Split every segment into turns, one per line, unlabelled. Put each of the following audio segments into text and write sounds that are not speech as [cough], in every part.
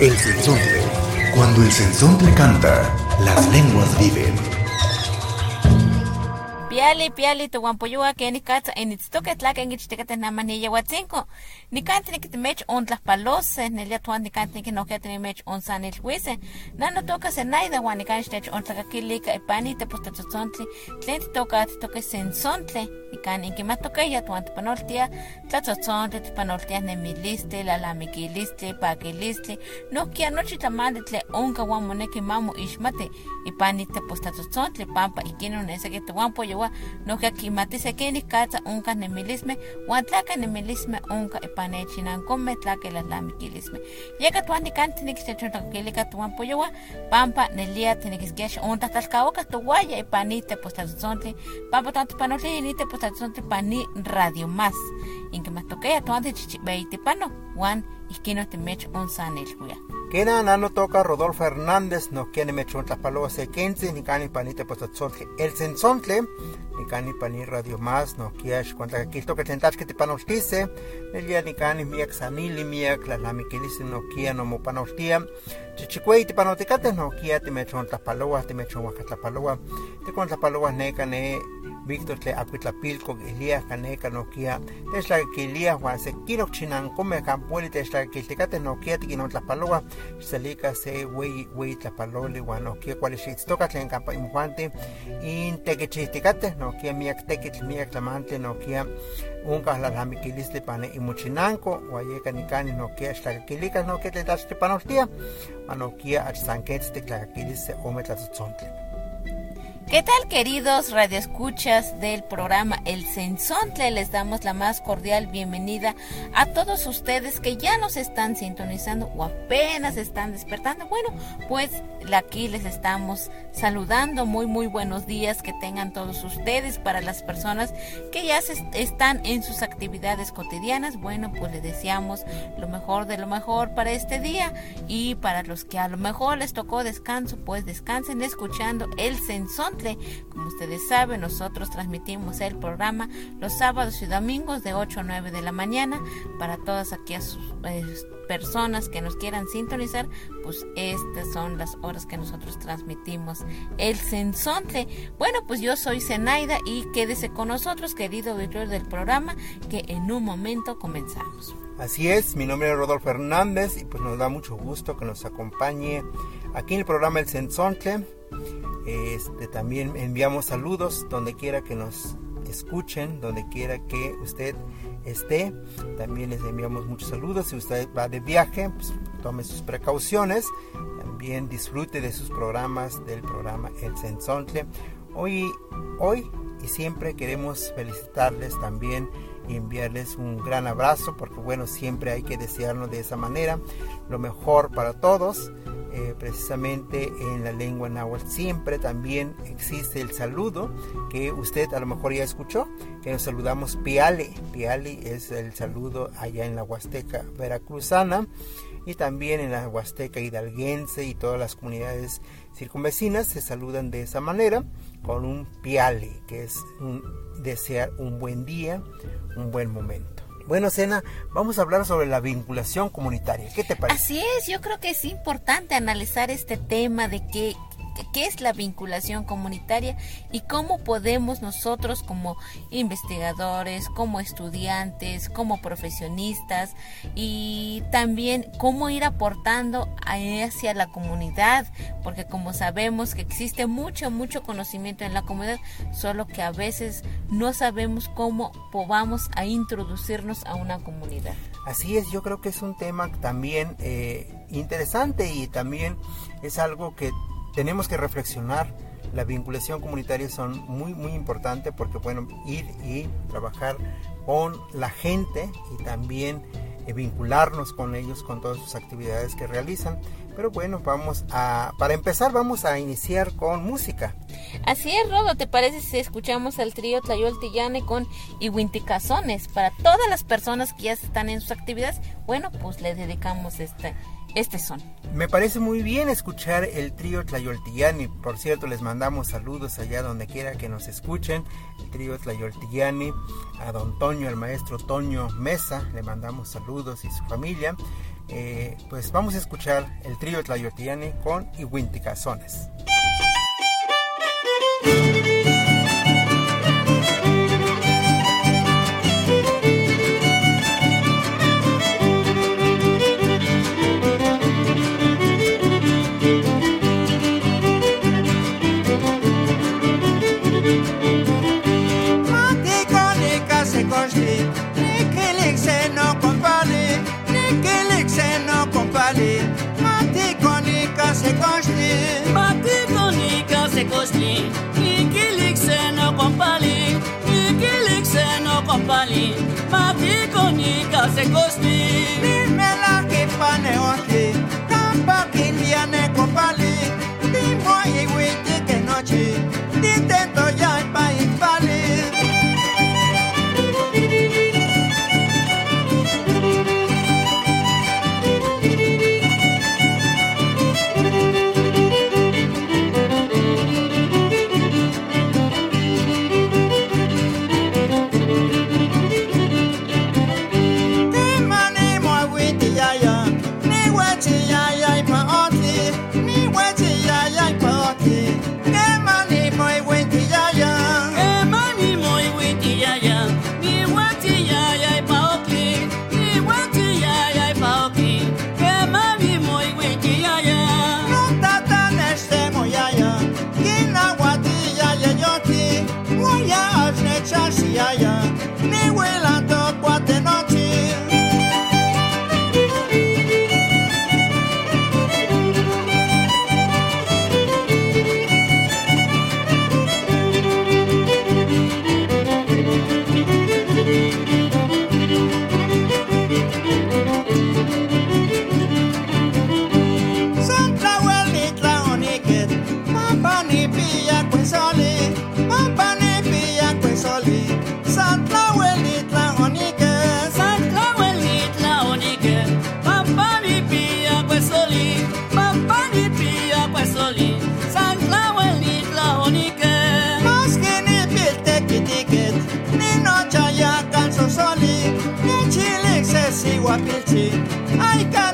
El sensontle. Cuando el sensontle canta, las lenguas viven.
Piali, piali, tu guampoyua, que ni cata, en itztoque tlaca, en itztecate na manilla huatzinco. nikan tinikitimech ontlajpalose, nelia tuan nikan tinikinokya tinimech onsanilhuise, nan notoka senaida huan nikan ixtech ontlakakilik ipani tepostatzotzontle, tlen titoka titoka sensontle, nikan inkimatokaya tuan tepanoltia, tlatzotzontle, tepanoltia nemilistle, lalamikilistli, pakilistli, nohkia nochi tlamanditle onka huan moneki mamu ixmate, ipani tepostatzotzontle, pampa ikinon esakete huan poyohua, nohkia kimati sekenik katsa onka nemilisme, huan tlaka nemilisme onka ipane chinan come tlaca la lamiquilisme llega tuan ni can tiene que se chonta que le tuan pollo pampa nelia tiene que esquiash unta talcaoca tu guaya ipanite postatzonte pampa tanto panole ni te postatzonte pani radio más. Toque tuan de chichibeite pano wan isquino te mech un sanel huya
Kena nano toca Rodolfo Hernández no quiere me chonta palo se quince ni cani panite pues el sensontle ni cani pani radio más no quiere cuenta que esto que tentas que te panostice el día ni cani miak sanili miak la la mi quilise no quiere no mo panostia chichicuey te panoticate no quiere te me chonta palo te me chonta palo te cuenta palo neca ne Víctor tle acuitlapilco Elías caneca la que Elías Juan se quiero chinan come campueli es la que te cate noquia ti no tlapaloa salica se wey wey tlapalole Juan noquia cuál es toca tlen campa imjuante in te que chiticate noquia miak te que miak tlamante noquia unca la lamiquilis de pane y muchinanco guayeca nicani noquia es la que lica noquia te das te panostia anoquia
¿Qué tal queridos radioescuchas del programa El Sensontle? Les damos la más cordial bienvenida a todos ustedes que ya nos están sintonizando o apenas están despertando. Bueno, pues aquí les estamos saludando. Muy, muy buenos días que tengan todos ustedes para las personas que ya se están en sus actividades cotidianas. Bueno, pues les deseamos lo mejor de lo mejor para este día y para los que a lo mejor les tocó descanso, pues descansen escuchando El Sensontle como ustedes saben, nosotros transmitimos el programa los sábados y domingos de 8 a 9 de la mañana para todas aquellas eh, personas que nos quieran sintonizar, pues estas son las horas que nosotros transmitimos el Sensonte. Bueno, pues yo soy Zenaida y quédese con nosotros, querido auditorio del programa, que en un momento comenzamos.
Así es, mi nombre es Rodolfo Hernández y pues nos da mucho gusto que nos acompañe aquí en el programa El Sensonte. Este, también enviamos saludos donde quiera que nos escuchen, donde quiera que usted esté. También les enviamos muchos saludos. Si usted va de viaje, pues, tome sus precauciones. También disfrute de sus programas, del programa El Sensontle. Hoy, hoy y siempre queremos felicitarles también y enviarles un gran abrazo porque bueno, siempre hay que desearnos de esa manera lo mejor para todos. Eh, precisamente en la lengua náhuatl siempre también existe el saludo que usted a lo mejor ya escuchó, que nos saludamos piale. Piale es el saludo allá en la Huasteca veracruzana y también en la Huasteca hidalguense y todas las comunidades circunvecinas se saludan de esa manera con un piale, que es un, desear un buen día, un buen momento. Bueno, Sena, vamos a hablar sobre la vinculación comunitaria. ¿Qué te parece?
Así es, yo creo que es importante analizar este tema de qué, qué es la vinculación comunitaria y cómo podemos nosotros como investigadores, como estudiantes, como profesionistas y también cómo ir aportando hacia la comunidad, porque como sabemos que existe mucho, mucho conocimiento en la comunidad, solo que a veces no sabemos cómo vamos a introducirnos a una comunidad.
Así es, yo creo que es un tema también eh, interesante y también es algo que tenemos que reflexionar. La vinculación comunitaria son muy, muy importante porque, bueno, ir y trabajar con la gente y también eh, vincularnos con ellos, con todas sus actividades que realizan. Pero bueno, vamos a, para empezar vamos a iniciar con música.
Así es, Rodo, ¿te parece si escuchamos al trío Tlayol Tillane con Iwinticazones? Para todas las personas que ya están en sus actividades, bueno, pues les dedicamos este, este son.
Me parece muy bien escuchar el trío Tlayoltillani. Por cierto, les mandamos saludos allá donde quiera que nos escuchen. El trío Tlayoltillani, a don Toño, el maestro Toño Mesa, le mandamos saludos y su familia. Eh, pues vamos a escuchar el trío Tlayoltillani con Iwinticazones.
Kosti ikilik se no kompali ikilik se no kompali mati konika se kosti
Nimela ke pane ote Kamba I a
pichín. Can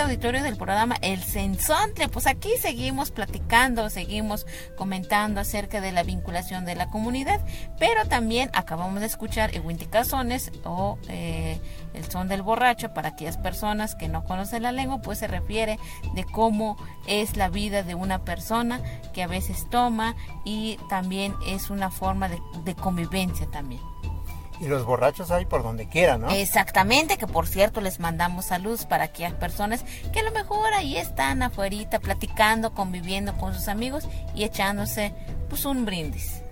auditorio del programa El Sensontle, pues aquí seguimos platicando, seguimos comentando acerca de la vinculación de la comunidad, pero también acabamos de escuchar Cazones o eh, el son del borracho para aquellas personas que no conocen la lengua, pues se refiere de cómo es la vida de una persona que a veces toma y también es una forma de convivencia también.
Y los borrachos hay por donde quiera, ¿no?
Exactamente, que por cierto les mandamos saludos para aquellas personas que a lo mejor ahí están afuerita platicando, conviviendo con sus amigos y echándose pues un brindis.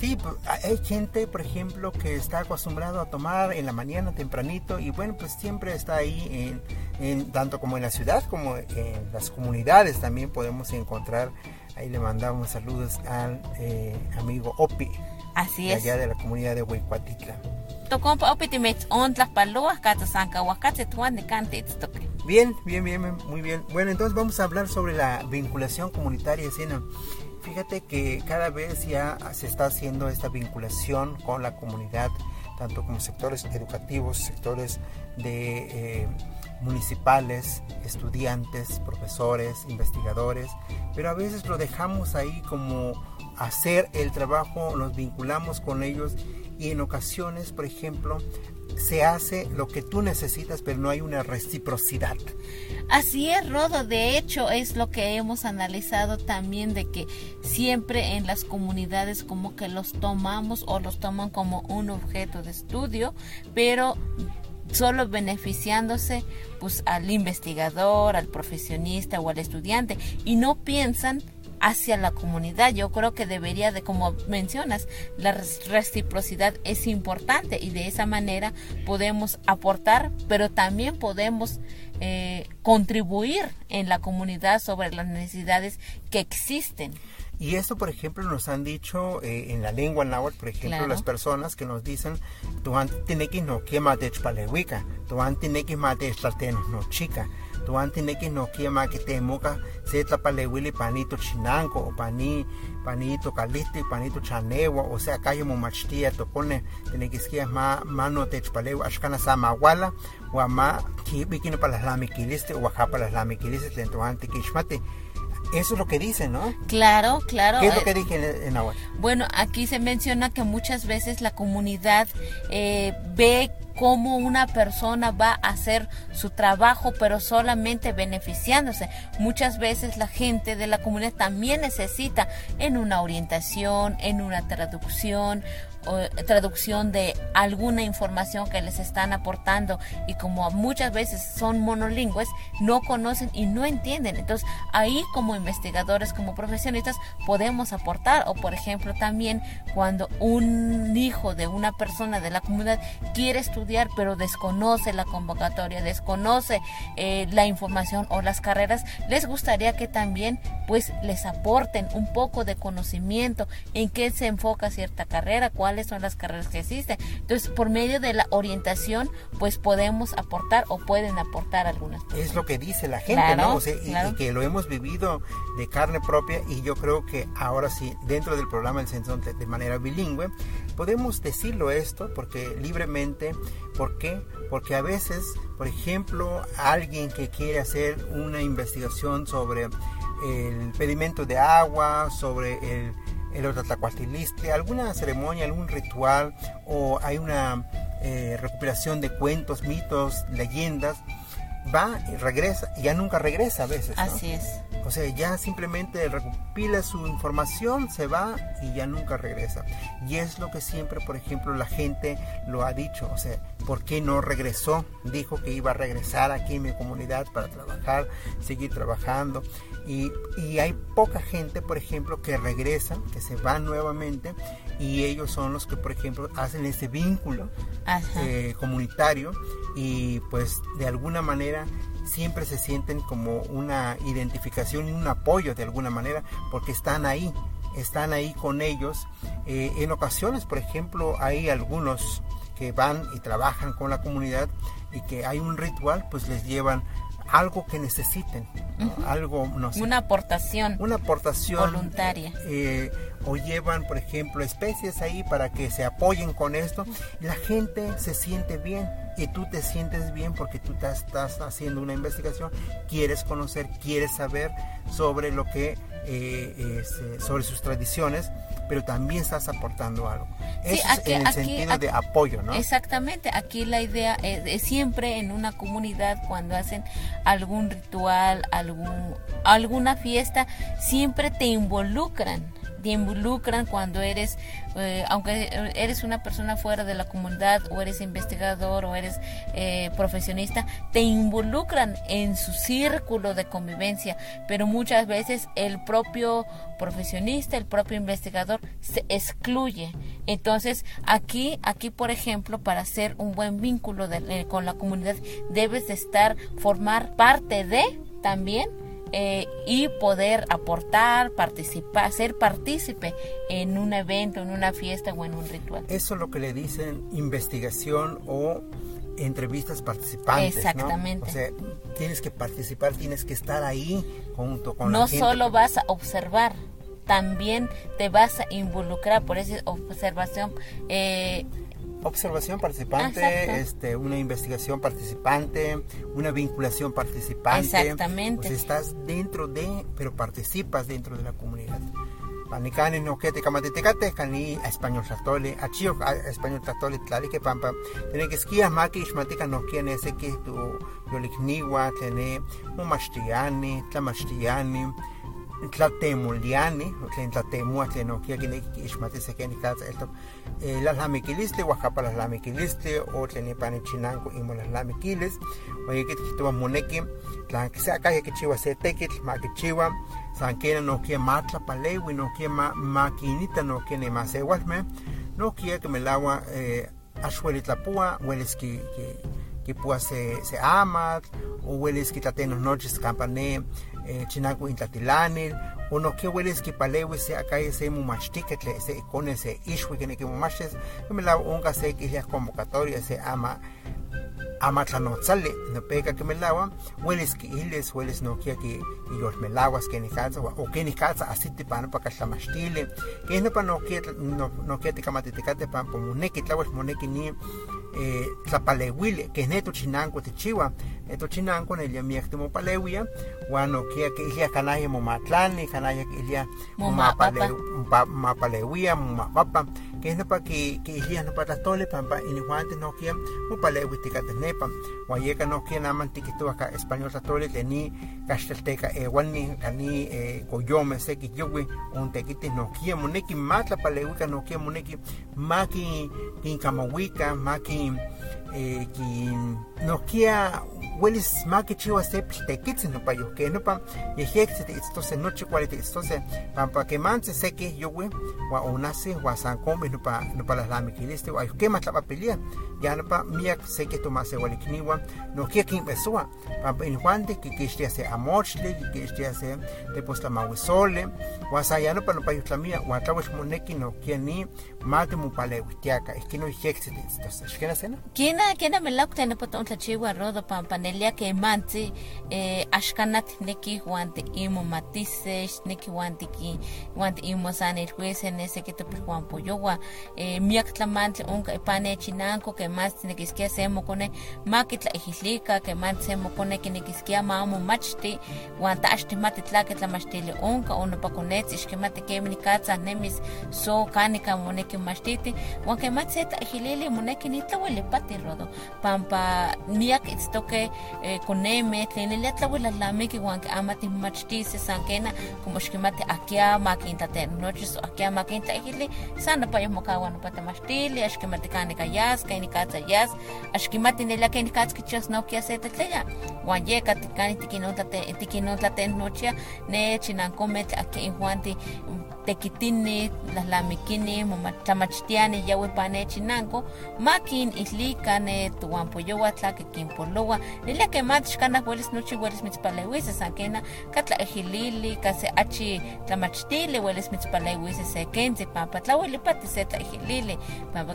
Sí, hay gente, por ejemplo, que está acostumbrado a tomar en la mañana tempranito y bueno, pues siempre está ahí, en, en- tanto como en la ciudad como en las comunidades también podemos encontrar. Ahí le mandamos saludos al eh, amigo Opi,
Así
de
es.
allá de la comunidad de
ontlas paloas.
Bien, bien, bien, bien, muy bien. Bueno, entonces vamos a hablar sobre la vinculación comunitaria, Sina. Fíjate que cada vez ya se está haciendo esta vinculación con la comunidad, tanto como sectores educativos, sectores de eh, municipales, estudiantes, profesores, investigadores, pero a veces lo dejamos ahí como hacer el trabajo, nos vinculamos con ellos y en ocasiones, por ejemplo, se hace lo que tú necesitas, pero no hay una reciprocidad.
Así es, Rodo. De hecho, es lo que hemos analizado también de que siempre en las comunidades como que los tomamos o los toman como un objeto de estudio, pero solo beneficiándose pues al investigador, al profesionista o al estudiante y no piensan hacia la comunidad. Yo creo que debería de, como mencionas, la reciprocidad es importante y de esa manera podemos aportar, pero también podemos eh, contribuir en la comunidad sobre las necesidades que existen.
Y esto, por ejemplo, nos han dicho eh, en la lengua náhuatl, por ejemplo,
Claro.
las personas que nos dicen, tu antineki no quema de chpalehuica, tu antineki ma de tlateno no chica, tu antineki no quema que te moca se tlapalehuili panito chinanco, o pani, panito calisti, panito chanewa, o sea, cayo momachtia, to pone, tenekiskia ma, mano de chpalehu, ashkana sa mahuala, o ma, kibikino para las lamiquiliste, o ajá Eso es lo que dicen, ¿no?
Claro, claro.
¿Qué es lo
eh,
que dije en, en Nahuatl?
Bueno, aquí se menciona que muchas veces la comunidad eh, ve cómo una persona va a hacer su trabajo, pero solamente beneficiándose. Muchas veces la gente de la comunidad también necesita en una orientación, en una traducción, traducción de alguna información que les están aportando y como muchas veces son monolingües, no conocen y no entienden. Entonces ahí como investigadores, como profesionistas, podemos aportar o por ejemplo también cuando un hijo de una persona de la comunidad quiere estudiar pero desconoce la convocatoria, desconoce eh, la información o las carreras, les gustaría que también pues les aporten un poco de conocimiento en qué se enfoca cierta carrera, cuáles son las carreras que existen. Entonces, por medio de la orientación, pues podemos aportar o pueden aportar algunas.
Es lo que dice la gente,
Claro,
¿no? O sea, y-
claro.
y, que lo hemos vivido de carne propia y yo creo que ahora sí, dentro del programa El Sensón de, de manera bilingüe, podemos decirlo esto porque libremente, ¿por qué? Porque a veces, por ejemplo, alguien que quiere hacer una investigación sobre el pedimento de agua, sobre el el Otatlacuatiliste, alguna ceremonia, algún ritual, o hay una eh, recopilación de cuentos, mitos, leyendas, va y regresa, y ya nunca regresa a veces.
Así es.
O sea, ya simplemente recopila su información, se va y ya nunca regresa. Y es lo que siempre, por ejemplo, la gente lo ha dicho. O sea, ¿por qué no regresó? Dijo que iba a regresar aquí en mi comunidad para trabajar, seguir trabajando. Y, y hay poca gente, por ejemplo, que regresa, que se va nuevamente. Y ellos son los que, por ejemplo, hacen ese vínculo eh, comunitario y pues de alguna manera siempre se sienten como una identificación y un apoyo de alguna manera porque están ahí, están ahí con ellos. Eh, en ocasiones, por ejemplo, hay algunos que van y trabajan con la comunidad y que hay un ritual, pues les llevan algo que necesiten, ¿no? algo, no sé,
Una aportación
una aportación
voluntaria.
eh, o llevan, por ejemplo, especies ahí para que se apoyen con esto. La gente se siente bien y tú te sientes bien porque tú te estás haciendo una investigación, quieres conocer, quieres saber sobre lo que, eh, es, eh, sobre sus tradiciones, pero también estás aportando algo.
Sí,
Eso es en el
aquí-
sentido
aquí-
de apoyo, ¿no?
Exactamente, aquí la idea es, es siempre en una comunidad cuando hacen algún ritual, algún, alguna fiesta, siempre te involucran, te involucran cuando eres, eh, aunque eres una persona fuera de la comunidad o eres investigador o eres eh, profesionista, te involucran en su círculo de convivencia, pero muchas veces el propio profesionista, el propio investigador se excluye. Entonces, aquí, aquí por ejemplo, para hacer un buen vínculo eh, con la comunidad, debes de estar, formar parte de también eh, y poder aportar, participar, ser partícipe en un evento, en una fiesta o en un ritual.
Eso es lo que le dicen investigación o entrevistas participantes. ¿no?
Exactamente.
O sea, tienes que participar, tienes que estar ahí junto con la
no
gente.
solo vas a observar, también te vas a involucrar por esa observación. eh,
Observación participante,
Exacto.
este, una investigación participante, una vinculación participante.
Exactamente.
Sea, estás dentro de, pero participas dentro de la comunidad. Panicani no que te camatitecate, cani español tratole, achio a- español tratole, tlali que pampa. Tiene que esquía maki ismatica no quién ese que tu yolikniwa, tiene un mastiani, tlamachtiani, tlatemuliani, tlatemua, tlen no quién que ismati se que ni casa esto. Eh, Oaxaca las lamiquilistle, o tlen ipani chinanco imo las lamiquiles, oye que te moneki, tlan que sea calle que chiva se tequitl, ma que chiva, san que no quiere matla palewi, no quiere ma maquinita, no quiere más igualme, no quiere que me el agua eh, achuelitlapua, hueles que, que, que pua se, se ama, o hueles que tatenos noches campané, eh, chinaco intatilanil, o no que hueles que palewi se acá ese mumachtiquetle, ese con ese ishwi que ne que mumaches, que me la unga se que es convocatoria, se ama amatlanotzali napeka que melawa hueles que iles hueles no que que yo melawas que ni casa o que ni casa así te pan para cachamashtile que no para no kia no no kia te kamatetekate pan po moneki tlawas moneki ni eh tlapalewile que neto chinanco te chiwa eto chinanco ne liamiak te mopalewia wano kia que ilia kanaya momatlani kanaya que ilia mapalewia mopapa no para que que ilia no para tole pampa ini juante no kia mopalewi tikate nepa. Wayeka no kia naman tikitu acá español tole teni castelteca e wani kani e koyome seki yowi un tekiti no kia moneki matla palewika no kia moneki maki kin kamawika maki eh, ki no kia huelis maki chiwa se tekitsi no pa yo que no pa yehexi te itstose noche cuarenta itstose pampa que manse seki yowi wa onase wa sankome no pa no pa las lamikiliste wa que más la pelia ya no pa miak seki tomase walikniwa no kia kin besua pampa in juante que que se amochle que que se de pues la mawisole wa sa ya no pa no pa yutlamia wa tlawesh moneki no kia ni mate mu pale witiaka es que no yehexi te itstose es que na sena
Kina kina melak tene poto un tlachiwa rodo pampanelia que manti eh, ashkanat neki huante imo matises neki huante ki huante imo san el juez en ese que te juan poyowa eh, miak tlamantli unka ipane chinanco que más tiene que iskia semo kone makitla ejislika que man semo kone que nekiskia mamu machti huanta ashti mati tlake tlamashtili unka uno pa konetz ishkemati kemni katsa nemis so kanika moneki huan que mati seta ejilili moneki nitlaweli pati rodo. Pampa miak itztoke eh, koneme tlenili atlawela lamiki huan que amati machtisi sankena como ishkemati akia makinta ten noches akia makinta ejili sana pa yomokawa no pata mashtili ashkemati kanika yas kaini katsa yas ashkemati nelia kaini katsa kichas no kia seta tleya huan yeka tikani tikinontlate nochia ne chinankometl akia injuanti tekitini tlahtlamikini tlamachtiani yawi panechinanko makin itli kane tuampoyowa tla kekinpolowa nilia kemati xkanah welis nochi welis mitzpaleuisi san kena katlaihilili tlaejilili se achi tlamachtili welis mitzpaleuisi se kentzi pampa tlawelipati se tlaihilili pampa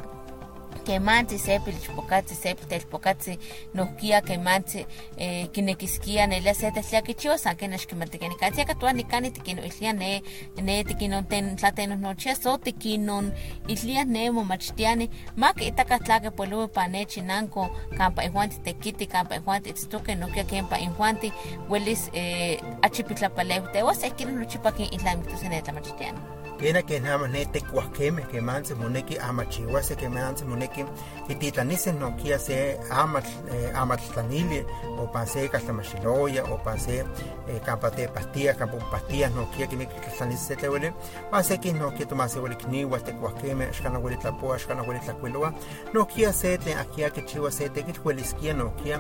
kemanti sepi lichpokatzi sepi telpokatzi nohkia kemanti eh, kinekiskia nelia se tetliakichiwa san ken axkimatikeni katsia katoa nikani tikino ilia ne ne tikinon ten tlatenos nochia so tikinon ilia ne momachtiani maki itaka tlake poluwi pane chinanko kampa ihuanti tekiti kampa ihuanti itztoke nohkia kempa ihuanti huelis eh, achipitlapaleutewa se kinon nochipakin itlamiktosene tlamachtiani
Tiene que nada más nete cuaqueme que manse moneki amachihuase que manse moneki que titlanise no kia se amat eh, o pase caslamachiloya o pase eh, campate pastilla campo pastillas no kia que ne titlanise se te huele pase que no kia tomase huele kniwa te cuaqueme shkana huele tlapoa shkana huele tlacueloa no kia se te akia que chiwa se te que huele isquia no kia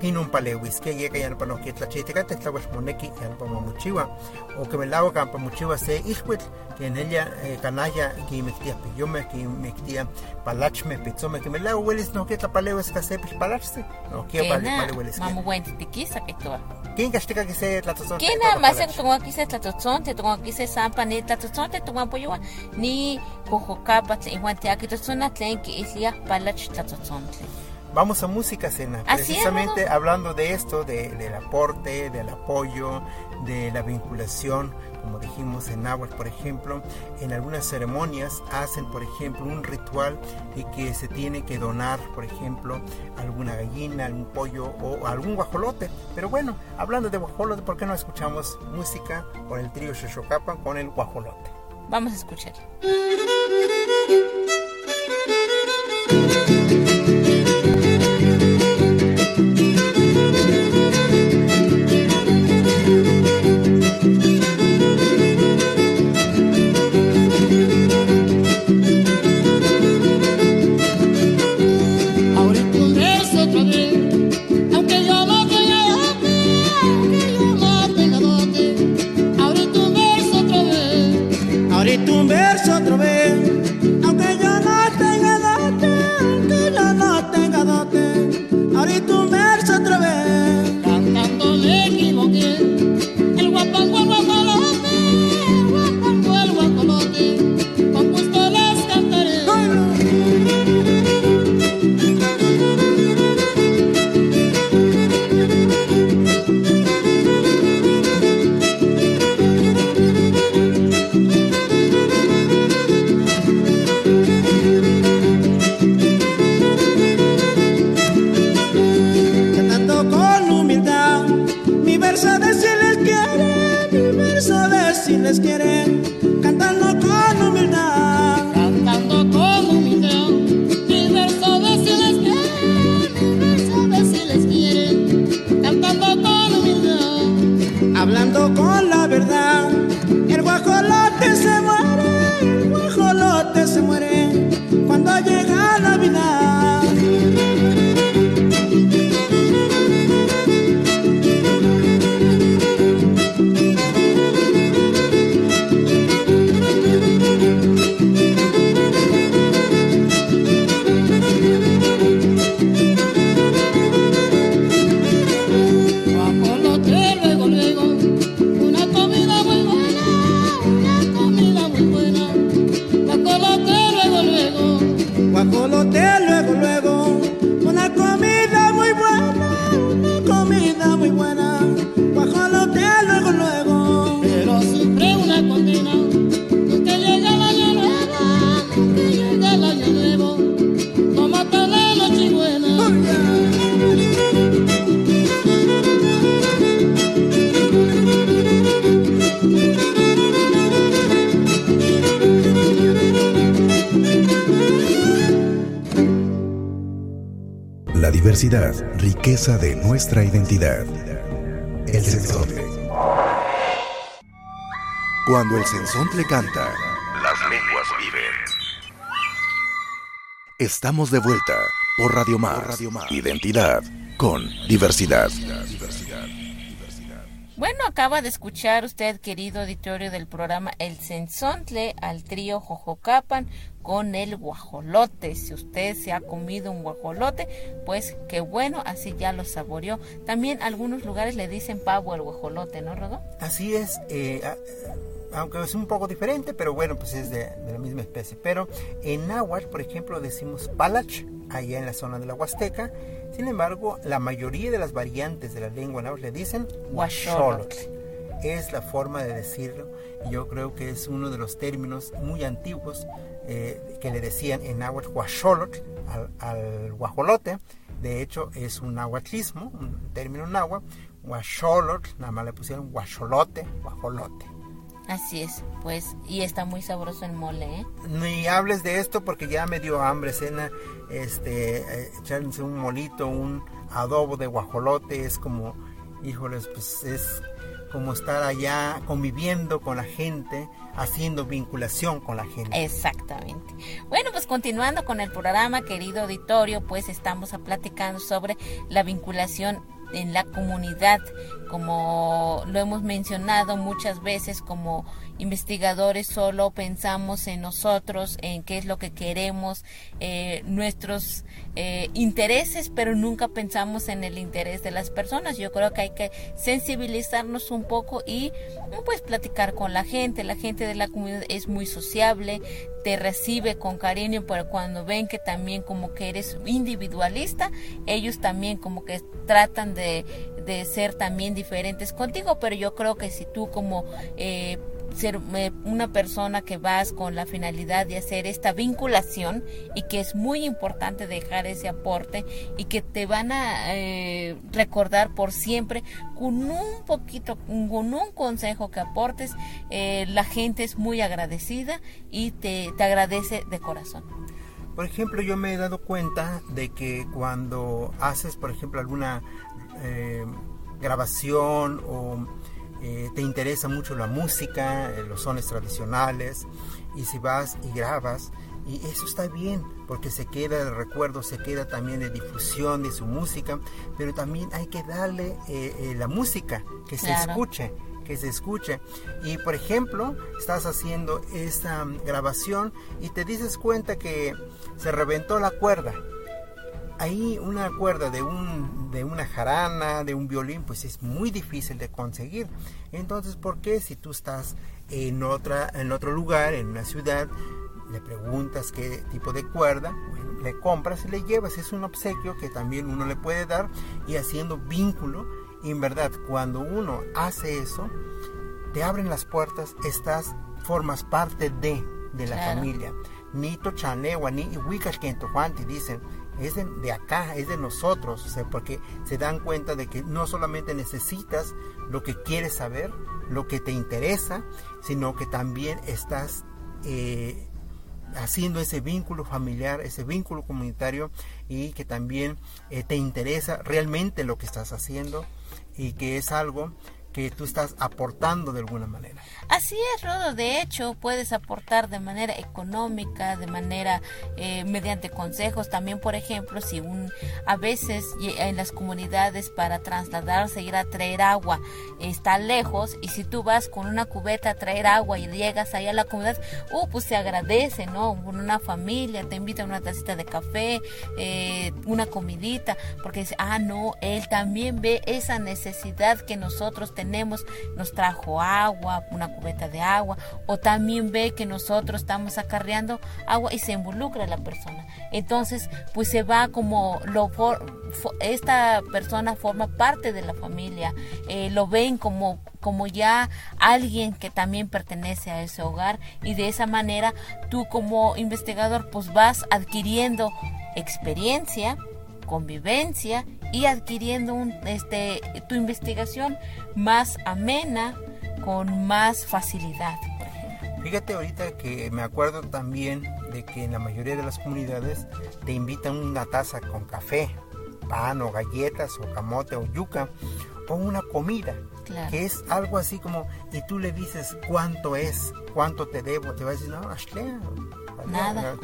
kinun palewis que llega ya para que tlachiteca te tlahuel moneki ya para mochiwa o que me lavo campa mochiwa se que en ella eh, canalla que me quitía piyome que me quitía palachme pitzome que me lavo huelis no que tlapalewis que se palachse no que palewis
mamu buen tiquisa que tú
¿Quién castiga que se tlatozón?
¿Quién nada más se tuvo aquí se zampa, ni tlatozón, te tuvo apoyo, ni cojocapa, te igual te aquí tozona, tlen que islia palach tlatozón.
Vamos a música cena,
es,
precisamente
¿no?
hablando de esto, de, del aporte, del apoyo, de la vinculación, como dijimos en Nahuatl, por ejemplo, en algunas ceremonias hacen, por ejemplo, un ritual de que se tiene que donar, por ejemplo, alguna gallina, algún pollo o algún guajolote. Pero bueno, hablando de guajolote, ¿por qué no escuchamos música con el trío Shoshokapan con el guajolote?
Vamos a escuchar.
Guajolote
diversidad, riqueza de nuestra identidad. El sensontle. Cuando el sensontle canta, las lenguas viven. Estamos de vuelta por Radio Más. Identidad con diversidad.
Acaba de escuchar usted, querido auditorio del programa El Sensontle, al trío Jojocapan con el guajolote. Si usted se ha comido un guajolote, pues qué bueno, así ya lo saboreó. También algunos lugares le dicen pavo al guajolote, ¿no, Rodó?
Así es, eh, a- aunque es un poco diferente, pero bueno, pues es de, de la misma especie. Pero en náhuatl, por ejemplo, decimos palach, allá en la zona de la Huasteca. Sin embargo, la mayoría de las variantes de la lengua náhuatl le dicen
guaxolotl.
Es la forma de decirlo. Yo creo que es uno de los términos muy antiguos eh, que le decían en náhuatl guaxolotl al, al guajolote. De hecho, es un náhuatlismo, un término náhuatl. Guaxolotl, nada más le pusieron guaxolote, guajolote.
Así es, pues, y está muy sabroso el mole, ¿eh?
Ni hables de esto porque ya me dio hambre, cena, este, eh, echarse un molito, un adobo de guajolote es como híjoles, pues es como estar allá conviviendo con la gente, haciendo vinculación con la gente.
Exactamente. Bueno, pues continuando con el programa, querido auditorio, pues estamos platicando sobre la vinculación en la comunidad, como lo hemos mencionado muchas veces como investigadores solo pensamos en nosotros, en qué es lo que queremos, eh, nuestros eh, intereses, pero nunca pensamos en el interés de las personas. Yo creo que hay que sensibilizarnos un poco y pues platicar con la gente. La gente de la comunidad es muy sociable, te recibe con cariño, pero cuando ven que también como que eres individualista, ellos también como que tratan de, de ser también diferentes contigo, pero yo creo que si tú como eh, ser eh, una persona que vas con la finalidad de hacer esta vinculación y que es muy importante dejar ese aporte y que te van a eh, recordar por siempre con un poquito, con un consejo que aportes, eh, la gente es muy agradecida y te, te agradece de corazón.
Por ejemplo, yo me he dado cuenta de que cuando haces, por ejemplo, alguna grabación o eh, te interesa mucho la música, eh, los sones tradicionales, y si vas y grabas, y eso está bien, porque se queda el recuerdo, se queda también de difusión de su música, pero también hay que darle eh, la música, que se escuche, que se escuche. Y por ejemplo, estás haciendo esta grabación y te dices cuenta que se reventó la cuerda ahí una cuerda de, un, de una jarana, de un violín, pues es muy difícil de conseguir. Entonces, ¿por qué si tú estás en, otra, en otro lugar, en una ciudad, le preguntas qué tipo de cuerda, le compras y le llevas? Es un obsequio que también uno le puede dar y haciendo vínculo. Y en verdad, cuando uno hace eso, te abren las puertas, estás, formas parte de, de la familia. Ni Tochanewa, ni te dicen, es de, acá, es de nosotros, porque se dan cuenta de que no solamente necesitas lo que quieres saber, lo que te interesa, sino que también estás eh, haciendo ese vínculo familiar, ese vínculo comunitario y que también eh, te interesa realmente lo que estás haciendo y que es algo que tú estás aportando de alguna manera.
Así es, Rodo. De hecho, puedes aportar de manera económica, de manera eh, mediante consejos. También, por ejemplo, si un a veces en las comunidades para trasladarse, ir a traer agua, está lejos y si tú vas con una cubeta a traer agua y llegas ahí a la comunidad, uh, pues se agradece, ¿no? Una familia te invita a una tacita de café, eh, una comidita, porque dice, ah, no, él también ve esa necesidad que nosotros tenemos tenemos, nos trajo agua, una cubeta de agua, o también ve que nosotros estamos acarreando agua y se involucra la persona. Entonces, pues se va como lo esta persona forma parte de la familia, eh, lo ven como como ya alguien que también pertenece a ese hogar y de esa manera tú como investigador pues vas adquiriendo experiencia, convivencia y adquiriendo un, este, tu investigación más amena, con más facilidad.
Fíjate ahorita que me acuerdo también de que en la mayoría de las comunidades te invitan una taza con café, pan o galletas o camote o yuca o una comida, que es algo así como, y tú le dices cuánto es, cuánto te debo, te va a decir, no,
Nada.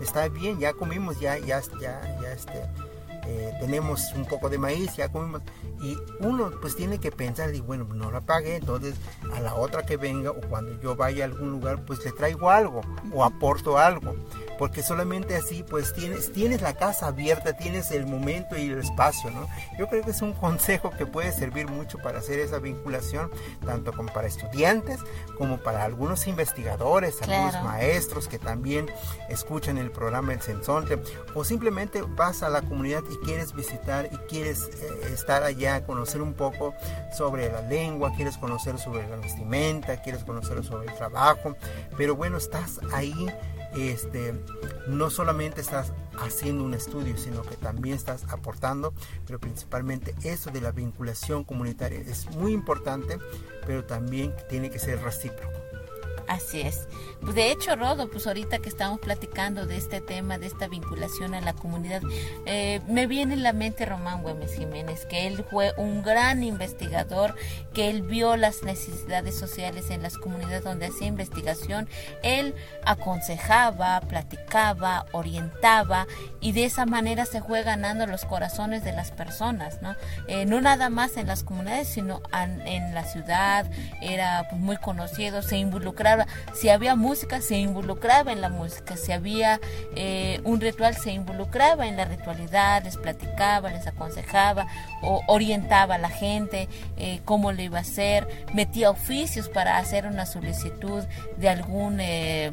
Está bien, ya comimos, ya, ya, ya, ya este, eh, tenemos un poco de maíz, ya comimos. Y uno pues tiene que pensar, y bueno, no la pague, entonces a la otra que venga o cuando yo vaya a algún lugar, pues le traigo algo o aporto algo porque solamente así pues tienes, tienes la casa abierta, tienes el momento y el espacio, ¿no? Yo creo que es un [laughs] consejo que puede servir mucho para hacer esa vinculación, tanto como para estudiantes como para algunos investigadores, algunos maestros que también escuchan el programa El Sensonte, o simplemente vas a la comunidad y quieres visitar y quieres eh, estar allá, conocer un poco sobre la lengua, quieres conocer sobre la vestimenta, quieres conocer sobre el trabajo, pero bueno, estás ahí este, no solamente estás haciendo un estudio, sino que también estás aportando, pero principalmente eso de la vinculación comunitaria es muy importante, pero también tiene que ser recíproco.
Así es. Pues de hecho, Rodo, pues ahorita que estamos platicando de este tema, de esta vinculación a la comunidad, eh, me viene en la mente Román Güemes Jiménez, que él fue un gran investigador, que él vio las necesidades sociales en las comunidades donde hacía investigación, él aconsejaba, platicaba, orientaba y de esa manera se fue ganando los corazones de las personas, ¿no? Eh, no nada más en las comunidades, sino en la ciudad, era pues, muy conocido, se si había música, se involucraba en la música, si había eh, un ritual, se involucraba en la ritualidad, les platicaba, les aconsejaba, o orientaba a la gente eh, cómo lo iba a hacer, metía oficios para hacer una solicitud de algún... eh,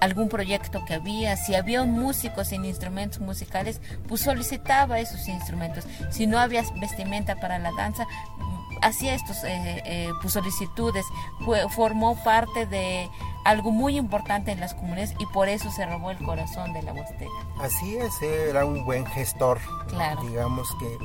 algún proyecto que había, si había un músico sin instrumentos musicales, pues solicitaba esos instrumentos. Si no había vestimenta para la danza, hacía estos eh, eh, pues solicitudes, Fue- formó parte de algo muy importante en las comunidades y por eso se robó el corazón de la Huasteca.
Así es, era un buen gestor.
Claro.
Digamos que,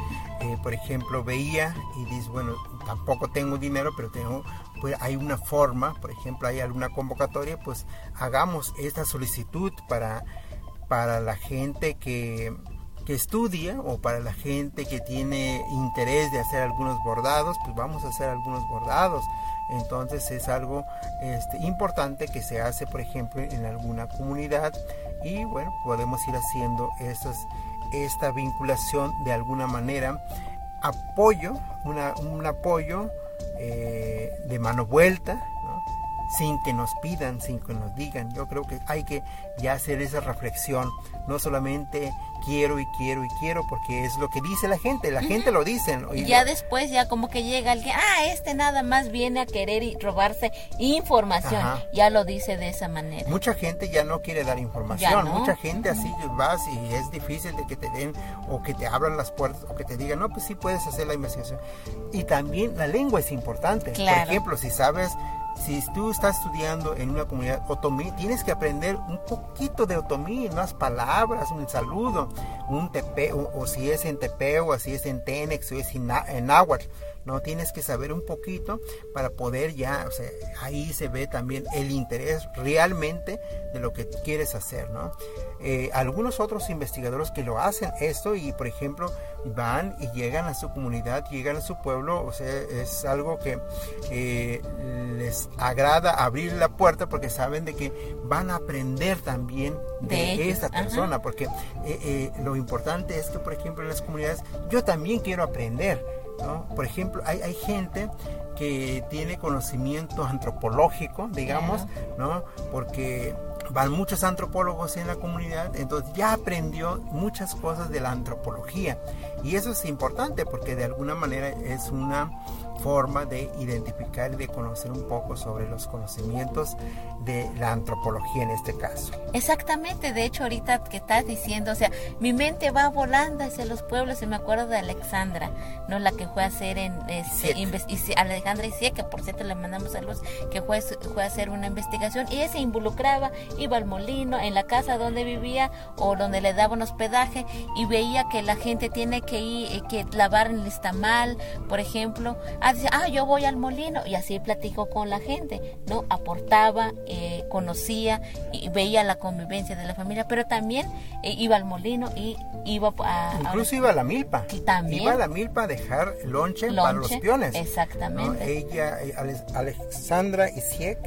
eh, por ejemplo, veía y dice, bueno, tampoco tengo dinero, pero tengo, pues hay una forma, por ejemplo, hay alguna convocatoria, pues hagamos esta solicitud para, para la gente que, que estudia o para la gente que tiene interés de hacer algunos bordados, pues vamos a hacer algunos bordados. Entonces es algo este, importante que se hace, por ejemplo, en alguna comunidad y bueno, podemos ir haciendo estas, esta vinculación de alguna manera. Apoyo, una, un apoyo eh, de mano vuelta. Sin que nos pidan, sin que nos digan. Yo creo que hay que ya hacer esa reflexión, no solamente quiero y quiero y quiero, porque es lo que dice la gente, la gente lo dice. ¿no?
Y ya
lo-
después, ya como que llega alguien, ah, este nada más viene a querer y robarse información.
Ajá.
Ya lo dice de esa manera.
Mucha gente ya no quiere dar información,
no.
mucha gente así vas y es difícil de que te den o que te abran las puertas o que te digan, no, pues sí puedes hacer la investigación. Y también la lengua es importante.
Claro.
Por ejemplo, si sabes, si tú estás estudiando en una comunidad otomí, tienes que aprender un poquito de otomí, unas palabras, un saludo, un tepe, o, si es en tepeo, o si es en tenex, o es en, en náhuatl. No tienes que saber un poquito para poder ya, o sea, ahí se ve también el interés realmente de lo que quieres hacer, ¿no? Eh, algunos otros investigadores que lo hacen esto y, por ejemplo, van y llegan a su comunidad, llegan a su pueblo, o sea, es algo que eh, les agrada abrir la puerta porque saben de que van a aprender también de,
De
esta
ajá.
persona, porque eh, eh, lo importante es que, por ejemplo, en las comunidades, yo también quiero aprender, ¿no? Por ejemplo, hay, hay gente que tiene conocimiento antropológico, digamos, ¿no? Porque van muchos antropólogos en la comunidad, entonces ya aprendió muchas cosas de la antropología. Y eso es importante porque de alguna manera es una forma de identificar y de conocer un poco sobre los conocimientos de la antropología en este caso.
Exactamente, de hecho ahorita que estás diciendo, o sea, mi mente va volando hacia los pueblos y me acuerdo de Alexandra, ¿no? La que fue a hacer en este, Alejandra Isiek, que por cierto le mandamos saludos, que fue, fue a hacer una investigación y ella se involucraba, iba al molino, en la casa donde vivía o donde le daban hospedaje y veía que la gente tiene que ir, eh, que lavar el estamal, por ejemplo, ah, dice, ah, yo voy al molino y así platicó con la gente, ¿no? Aportaba, eh, conocía y veía la convivencia de la familia, pero también eh, iba al molino y iba a... a-
Incluso iba a la milpa.
Y también.
Iba a la milpa a dejar lonche, para los peones.
exactamente.
¿no? Ella, eh, Ale- Alexandra Isiek,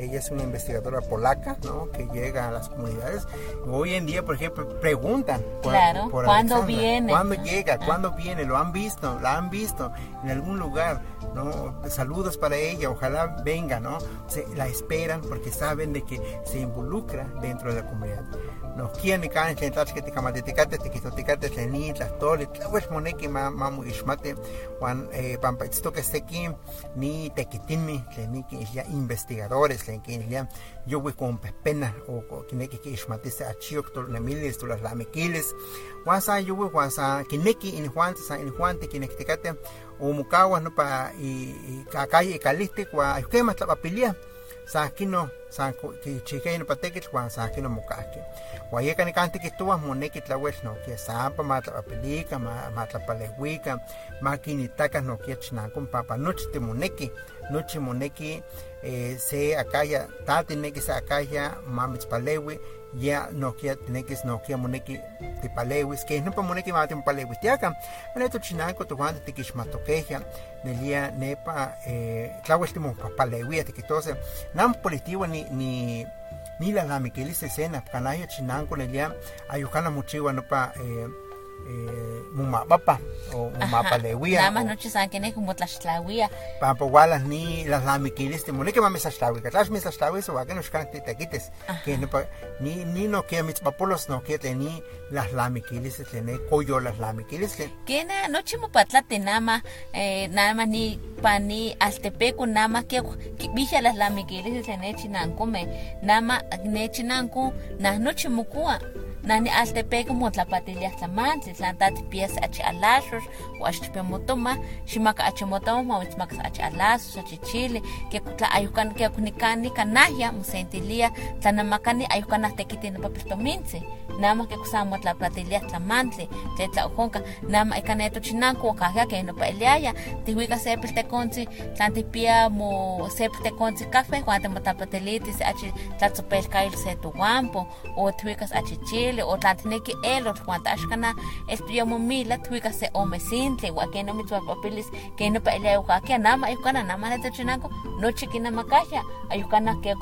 ella es una investigadora polaca, ¿no? Que llega a las comunidades. Hoy en día, por ejemplo, preguntan por,
Claro,
por
¿cuándo viene?
¿Cuándo
Ah.
llega? ¿Cuándo viene? ¿Lo han visto? ¿La han visto en algún lugar? ¿no? Saludos para ella, ojalá venga, ¿no? Se, la esperan porque saben de que se involucra dentro de la comunidad. Nos quieren can chen tach que te kamateticate te kitoticate te ni las tole moneki ma mamu ishmate wan eh, pampa ni te kitimi le ni que ya investigadores le que ya yo voy con pepena o kineki que ishmate se achiok to le miles to las wasa kineki in juan in juan te kineki o mukawa no pa calle caliste kwa esquema tlapapilia sa aquí no san kichihkej no patekitl huan san kinomokahkej. Huan yeka nikanti kihtowa moneki tlauel nokia sampa matlapapilika, ma- matlapaleuika, makinitakan nokia chinanko papa nochi timoneki, nochi moneki eh, se akaya, ta tineki se akaya mamitzpalewi, ya nokia tinekis nokia moneki tipalewis, que no pa moneki matimopalewis tiakan. Bueno, chinanko tojuan tikixmatokeja, nelia nepa eh, tlauel timopapalewia tikitose, nam politiwa ni, ni ni la lamiquilis escena, canaya chinanco nelia, ayucana muchiwa nopa eh, eh, mumapapa o mumapalewia.
Nada más noche saben que es como tlaxtlawia.
Pampa walas ni las lamiquilis te mone que mames que tlas mis astawi so que nos can te quites, que no ni ni no que mis papolos no que te ni las lamiquilis te ne coyo las lamiquilis te
Que na noche mo patlate nada más, eh, nada más ni pa ni altepeco nada más que vija las lamiquiles se ne chinanco me nada más ne chinanco na noche mo kua. Nani altepeco mo tlapatilia tlamantli, tlantati pies achi alashos, o achpe motoma, shimaka achi motoma, mo maka achi alasos, achi chile, que tla ayukan que kunikani kanahia, mo sentilia, tlanamakani ayukan ahtekiti na papirtominzi. Nada más que kusamo tlapatilia tlamantli, tletla ojonka, nada más ikaneto chinanco, kaja que no paeliaya, tihuika sepil tekonzi, tlantipia mo sepil tekonzi café, juan te motlapatilitis, achi tlatzopelkail se o tuicas achi chile, o tlantineki elot, juan taxcana, estudia momila, tuicas se omesintle, o que no mitzuapapilis, que no paelia ujaquia, nama ayucana, nama neto chinanco, no chiquina macaya, ayucana que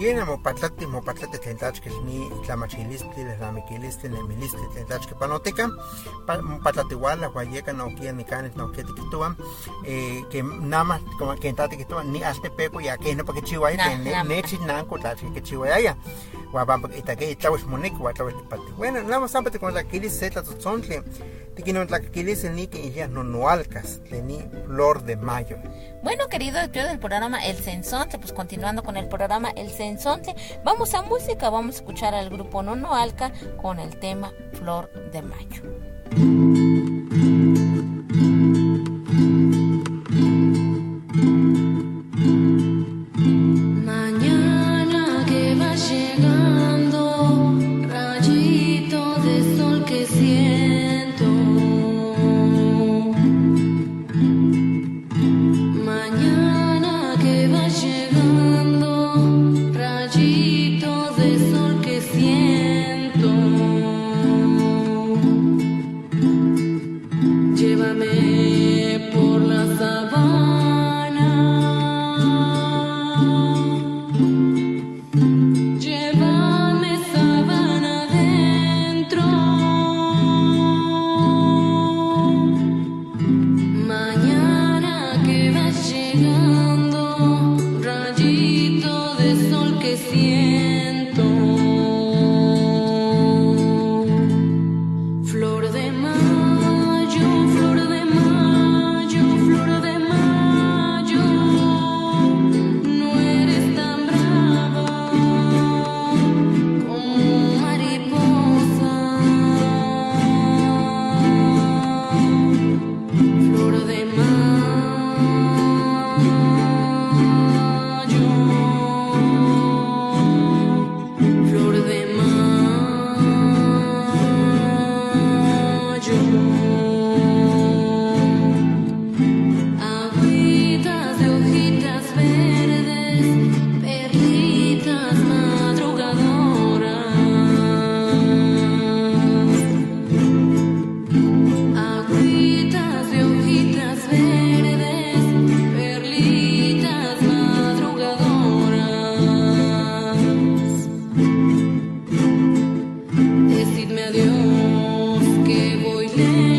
no motlapatilia tlamantle.
Tiene mopatlati, mopatlati tlentachke ni tlamachilistli, lamiquilistli, nemilistli, tlentachke panoteca, mopatlati wala, guayeca no kia ni canes no kia tiquitua, eh, que nama, como que entate quitua, ni hazte peco ya que no pa que chihuahua,
Na-
que ne
nama.
ne chinanco, tlachi que chihuahua ya. Guabamba, itake, itlawes monek, guatlawes tipati. Bueno, nada más sámpate con la quilis zeta tzotzontle, tiquino la quilis ni que ya no noalcas, ni flor de mayo.
Bueno, querido yo del programa El Sensonte, pues continuando con el programa El Sensonte, vamos a música, vamos a escuchar al grupo Nono Alca con el tema Flor de Mayo.
see then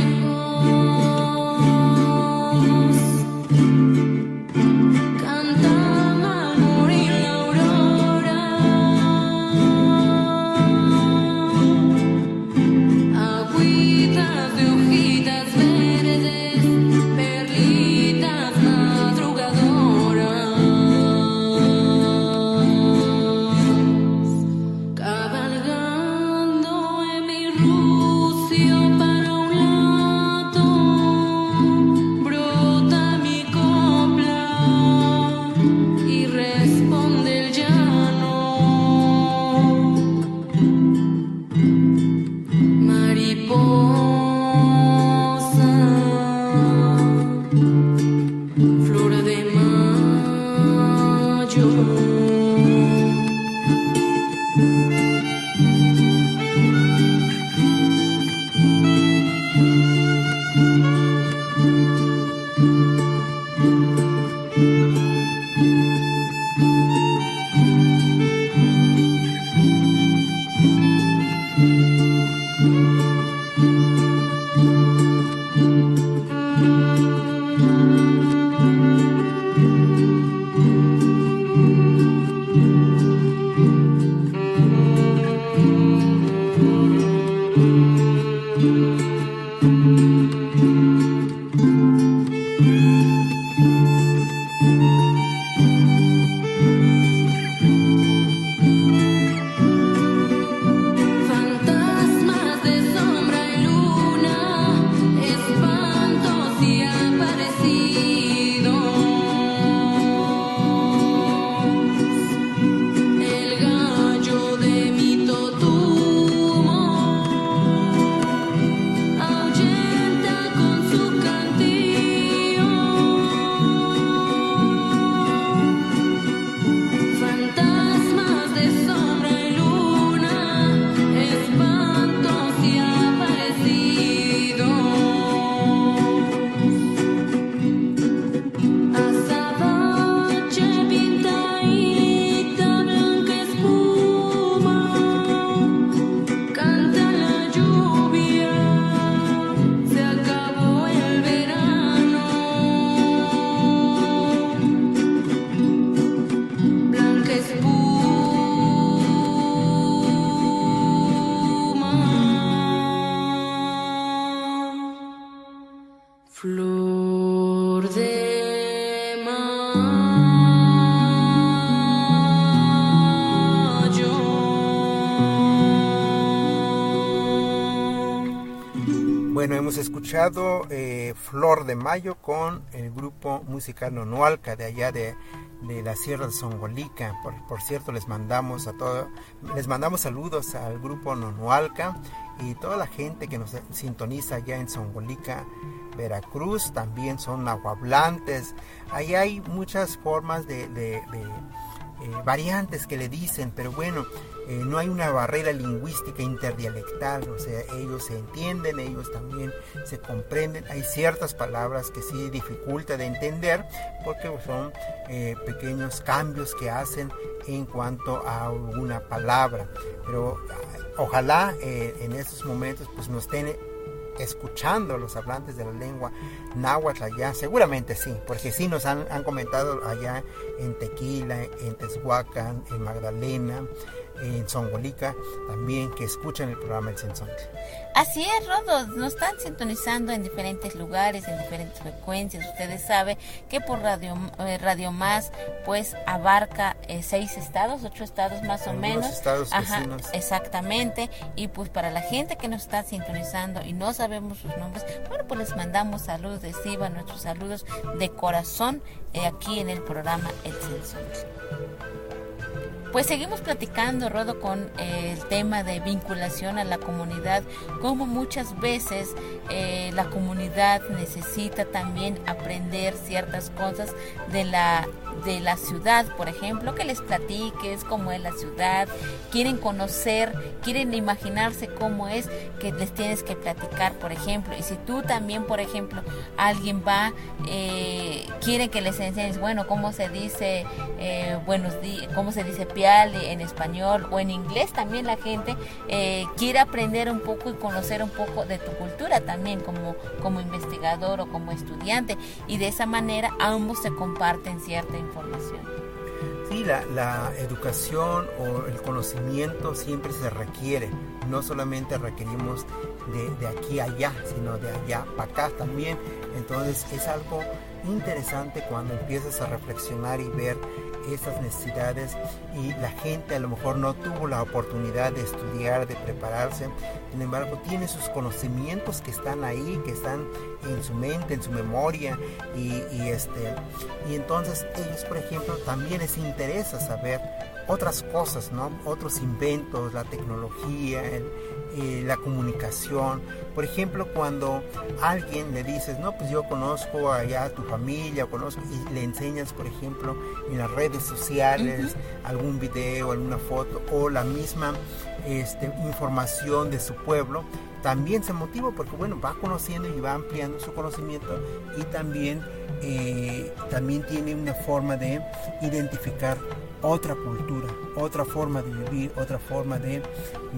escuchado eh, Flor de Mayo con el grupo musical Nonualca de allá de, de la Sierra de Songolica. Por, cierto, les mandamos a todo, les mandamos saludos al grupo Nonualca y toda la gente que nos sintoniza allá en Songolica, Veracruz, también son nahuablantes. Ahí hay muchas formas de, variantes que le dicen, pero bueno, eh, no hay una barrera lingüística interdialectal, o sea, ellos se entienden, ellos también se comprenden. Hay ciertas palabras que sí dificulta de entender porque son eh, pequeños cambios que hacen en cuanto a alguna palabra, pero ah, ojalá eh, en estos momentos pues nos estén escuchando los hablantes de la lengua náhuatl allá, seguramente sí, porque sí nos han, han comentado allá en Tequila, en Tezuacan, en Magdalena, en Zongolica, también que escuchan el programa El Sensonte.
Así es, Rodo, nos están sintonizando en diferentes lugares, en diferentes frecuencias. Ustedes saben que por Radio, eh, Radio Más, pues abarca eh, seis estados, ocho estados más o menos.
estados vecinos.
exactamente. Y pues para la gente que nos está sintonizando y no sabemos sus nombres, bueno, pues les mandamos saludos, reciban nuestros saludos de corazón eh, aquí en el programa El Sensonte. Pues seguimos platicando, Rodo, con eh, el tema de vinculación a la comunidad, como muchas veces eh, la comunidad necesita también aprender ciertas cosas de la de la ciudad, por ejemplo, que les platiques cómo es la ciudad, quieren conocer, quieren imaginarse cómo es, que les tienes que platicar, por ejemplo, y si tú también, por ejemplo, alguien va, eh, quiere que les enseñes, bueno, cómo se dice buenos días, cómo se dice en español o en inglés también la gente eh, quiere aprender un poco y conocer un poco de tu cultura también como, como investigador o como estudiante y de esa manera ambos se comparten cierta información.
Sí, la, la educación o el conocimiento siempre se requiere. No solamente requerimos de, de aquí a allá, sino de allá para acá también. Entonces es algo interesante cuando empiezas a reflexionar y ver estas necesidades y la gente a lo mejor no tuvo la oportunidad de estudiar, de prepararse, sin embargo tiene sus conocimientos que están ahí, que están en su mente, en su memoria y, y este y entonces ellos por ejemplo también les interesa saber otras cosas, ¿no? Otros inventos, la tecnología, el, eh, la comunicación. Por ejemplo, cuando alguien le dices, no, pues yo conozco allá a tu familia, conozco, y le enseñas, por ejemplo, en las redes sociales, algún video, alguna foto, o la misma este, información de su pueblo, también se motiva porque, bueno, va conociendo y va ampliando su conocimiento y también, eh, también tiene una forma de identificar otra cultura, otra forma de vivir, otra forma de,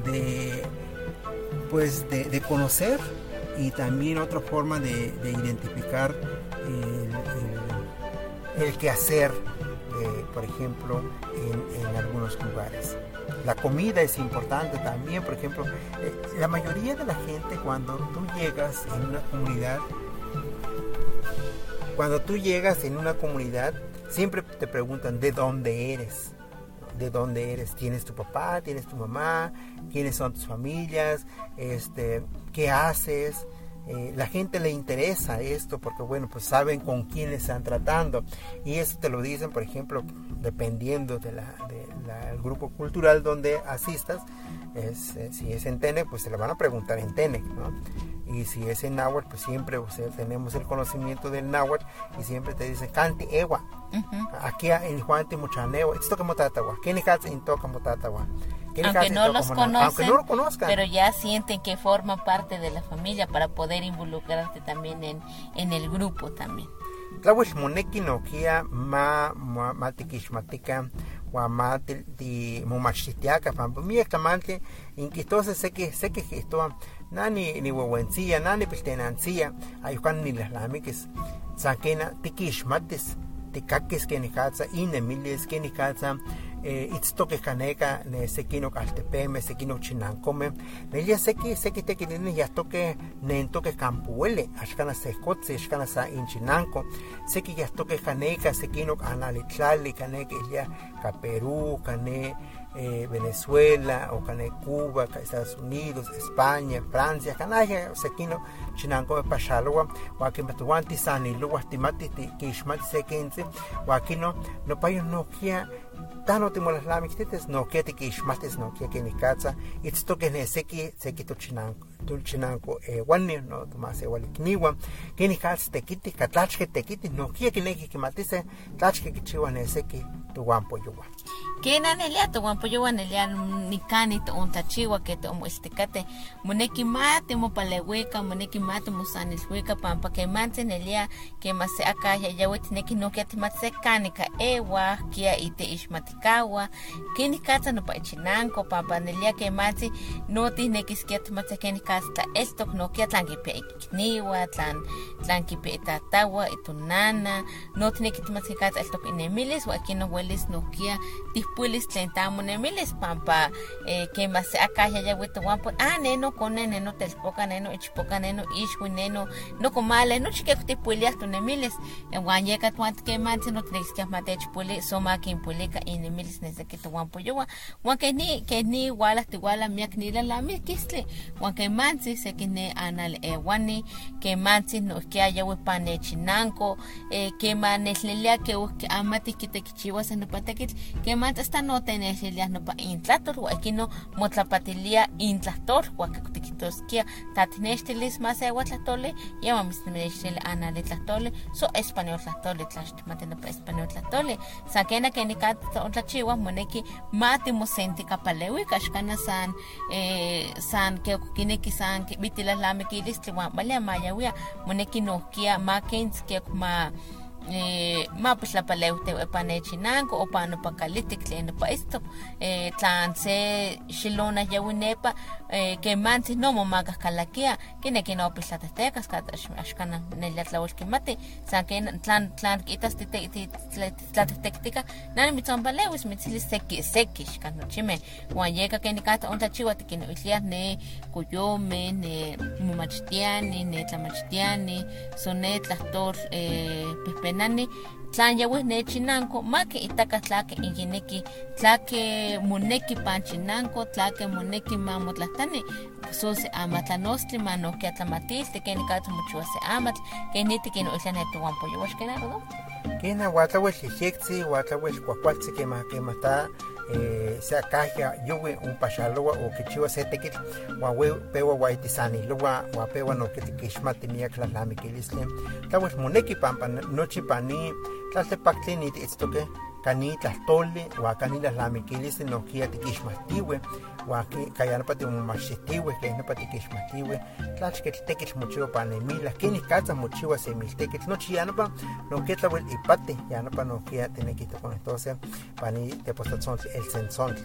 de pues de, conocer y también otra forma de, de identificar el, el, el quehacer, de, por ejemplo, en, en, algunos lugares. La comida es importante también, por ejemplo, eh, la mayoría de la gente cuando tú llegas en una comunidad, cuando tú llegas en una comunidad, siempre te preguntan de dónde eres, de dónde eres, tienes tu papá, tienes tu mamá, quiénes son tus familias, este, qué haces. Eh, la gente le interesa esto porque bueno pues saben con quién están tratando. Y eso te lo dicen por ejemplo dependiendo del de la- grupo cultural donde asistas es, eh, si es en Tene pues se le van a preguntar en Tene ¿no? y si es en Náhuatl pues siempre o sea, tenemos el conocimiento del Náhuatl y siempre te dicen canti ewa aquí en Juan Timuchaneo esto como tatagua ¿quién es en toca como tatagua ¿Quién es
Aunque no los conocen,
aunque no lo conozcan.
pero ya sienten que forman parte de la familia para poder involucrarte también en, en el grupo también.
Tlahuel moneki nokia ma ma ua ma ti- ti momachtiaka pampa miek tlamantli inkihtosa seki seki kihtoa nani niueuentsia nani piltenantsia ayukan nilahlamikis san kena tikixmatis tikakis kenikatza inemilis kenikatza eh, itztokeh kaneka ne sekinok altepemeh sekinok chinankomeh nelia seki seki tekilineh yahtokeh nentokeh kampueli axkanah sehkotzi axkanah sa inchinanko seki yahtokeh kaneka sekinok analitlali kaneka ilia ka Perú kane eh, Venezuela o kane Cuba Estados Unidos España Francia kanaya sekinok chinankomeh paxaloa wakin tuanti saniluah timati kixmati sekintzi wakino nopayo nokia tano timolahlamiktitis nokia tikixmatis nokia kenikatza itztokeh ne seki seki tochinanko tulchinanko ewani no tomaseualikniua kenikatz tekiti ka tlachke tekiti nokia kineki kimatise tlachke kichiua ne seki tuampoyoua
Kena nelia poyo wan nelia nikani to on tachiwa que to mo esticate moneki mate mo paleweka moneki mate mo sanilweka pampa que manse nelia que mase aka ya yawet neki no que matse kanika ewa kia ite ishmatikawa kini kata no pa chinanko pampa nelia que manse no ti neki skia matse kini kasta esto no kia tlangi pe ikniwa tlan tlanki pe tatawa itunana no ti neki matse kata esto inemilis wa kino huelis no kia tispuilis tlen tamonemilis pampa eh, que mas acá ya ya wito guampo ah neno kone neno telpoca neno ichpoca neno ishwi neno no komale no chike tispuilias tunemilis wan yeka tuant que manse no tnex que mate ichpuili soma que impuilica inemilis nese que tu guampo yowa wan que ni que ni wala ti wala miak ni la la mi kisle wan que manse se que ne anal e wani que manse no que haya we pane chinanco eh, que maneslelia que que amati que te kichiwas en patakit que manse hasta no tener lelia no pa intlator wa aquí no motlapatilia intlator wa que tikitoskia tatinestilis más agua tlatole ya mamis nemestel anale tlatole so español tlatole tlash matena pa español tlatole sakena que ni kat tlachiwa moneki mati mosenti kapalewi kashkana san eh, san que kineki san que bitila lame kilis tliwa bale mayawia moneki no kia makens que ma eh, ma pues la paleute e pane chinango o pano esto. Eh, tlan se shilona yawinepa eh, que mansi no mo magas kalakia kine que no la ashkana kimati san que tlan tlan tla testektika nan mitzon palewis mitzilis seki seki shkan chime. Yeka que ni kata onta ilia ne kuyome ne mumachtiani ne tlamachtiani sonet tlahtor eh, pehpenani tlan yawis ne chinanko maki itaka tlake ingineki tlake moneki pan chinanko tlake moneki mamotlahtani so se amatlanostli manohki atlamatilti keni katl mochiua se amatl keniti ken oihlan netohuampoyoua kena rodo
kena huatlauel xixiktzi huatlauel kuakualtzi kema kema ta eh, se akahya yuwi unpaxaloa o kichiua se tekitl uan we peua uaitisaniloa uan peua nohki tikixmati miak tlalnamikilistli tlauel moneki pampa nochi pani tlaltepaktli nitiitztokeh kani tlahtoli uan kani tlalnamikilistli nohkia tikixmatiueh huaqui callanopati onimachixtiueh tlen nopa tiquixmatiueh tlaxquetl tekitl mochiua panemilah kenih catza mochiua semiltekitl nochi ya nopa nonke tlauel ipatih ya nopa nonkia tiniquihtoconihtosi pani tepostatzontl eltzenzontl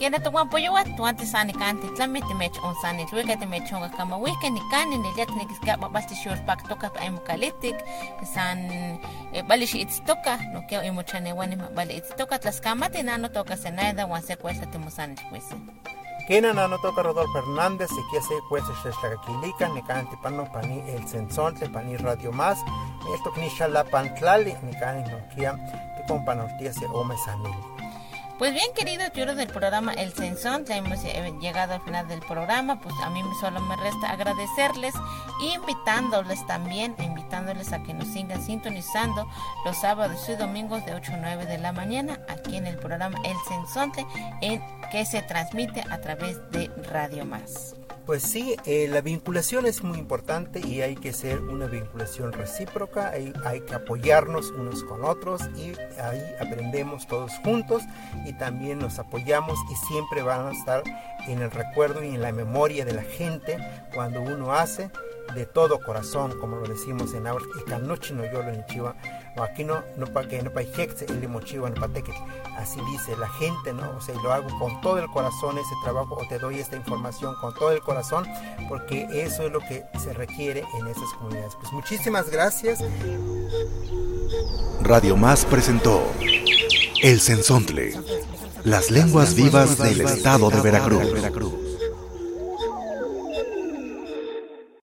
Kena to wan pollo wat tu antes sani kanti tlami te mech on sani luega te mech on kama wike ni kani ni liat ni kiska babasti shur pak toka pa emukalitik san e bali shi its toka no keo imuchane wani ma bali its toka tlaskamate nano toka senada wan se cuesta te musani kwese.
Kena nano toka Rodolfo Hernández, y que hace cuesta xexlacaquilica, ni canti pano pani el sensontle, pani radio más, esto que ni xalapantlali, ni cani no kia, te companortía se ome sanil.
Pues bien, queridos lloros del programa El Sensón, ya hemos eh, llegado al final del programa, pues a mí solo me resta agradecerles y invitándoles también, invitándoles a que nos sigan sintonizando los sábados y domingos de 8 a 9 de la mañana aquí en el programa El Sensonte, en que se transmite a través de Radio Más.
Pues sí, eh, la vinculación es muy importante y hay que ser una vinculación recíproca, hay, que apoyarnos unos con otros y ahí aprendemos todos juntos y también nos apoyamos y siempre van a estar en el recuerdo y en la memoria de la gente cuando uno hace de todo corazón, como lo decimos en Aur, y no en Chiva, o aquí no, no para que no para el mochiva, no para así dice la gente, ¿no? O sea, lo hago con todo el corazón ese trabajo, o te doy esta información con todo el corazón, porque eso es lo que se requiere en esas comunidades. Pues muchísimas gracias.
Radio Más presentó El Sensontle, las lenguas vivas del estado de Veracruz.